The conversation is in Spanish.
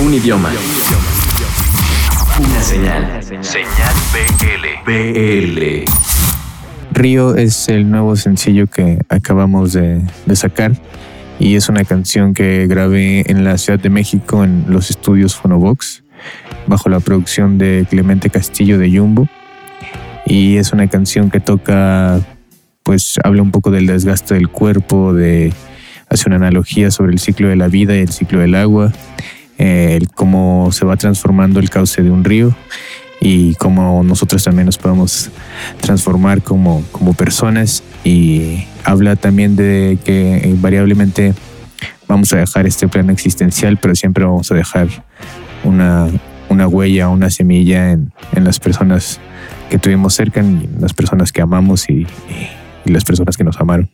Un idioma. Una señal. Señal BL. BL. Río es el nuevo sencillo que acabamos de, de, sacar y es una canción que grabé en la Ciudad de México en los estudios Phonobox bajo la producción de Clemente Castillo de Jumbo y es una canción que toca pues habla un poco del desgaste del cuerpo, de hace una analogía sobre el ciclo de la vida y el ciclo del agua, eh, cómo se va transformando el cauce de un río y cómo nosotros también nos podemos transformar como, como personas y habla también de que invariablemente vamos a dejar este plano existencial, pero siempre vamos a dejar una, una huella, una semilla en, en, las personas que tuvimos cerca, en las personas que amamos y las personas que nos amaron.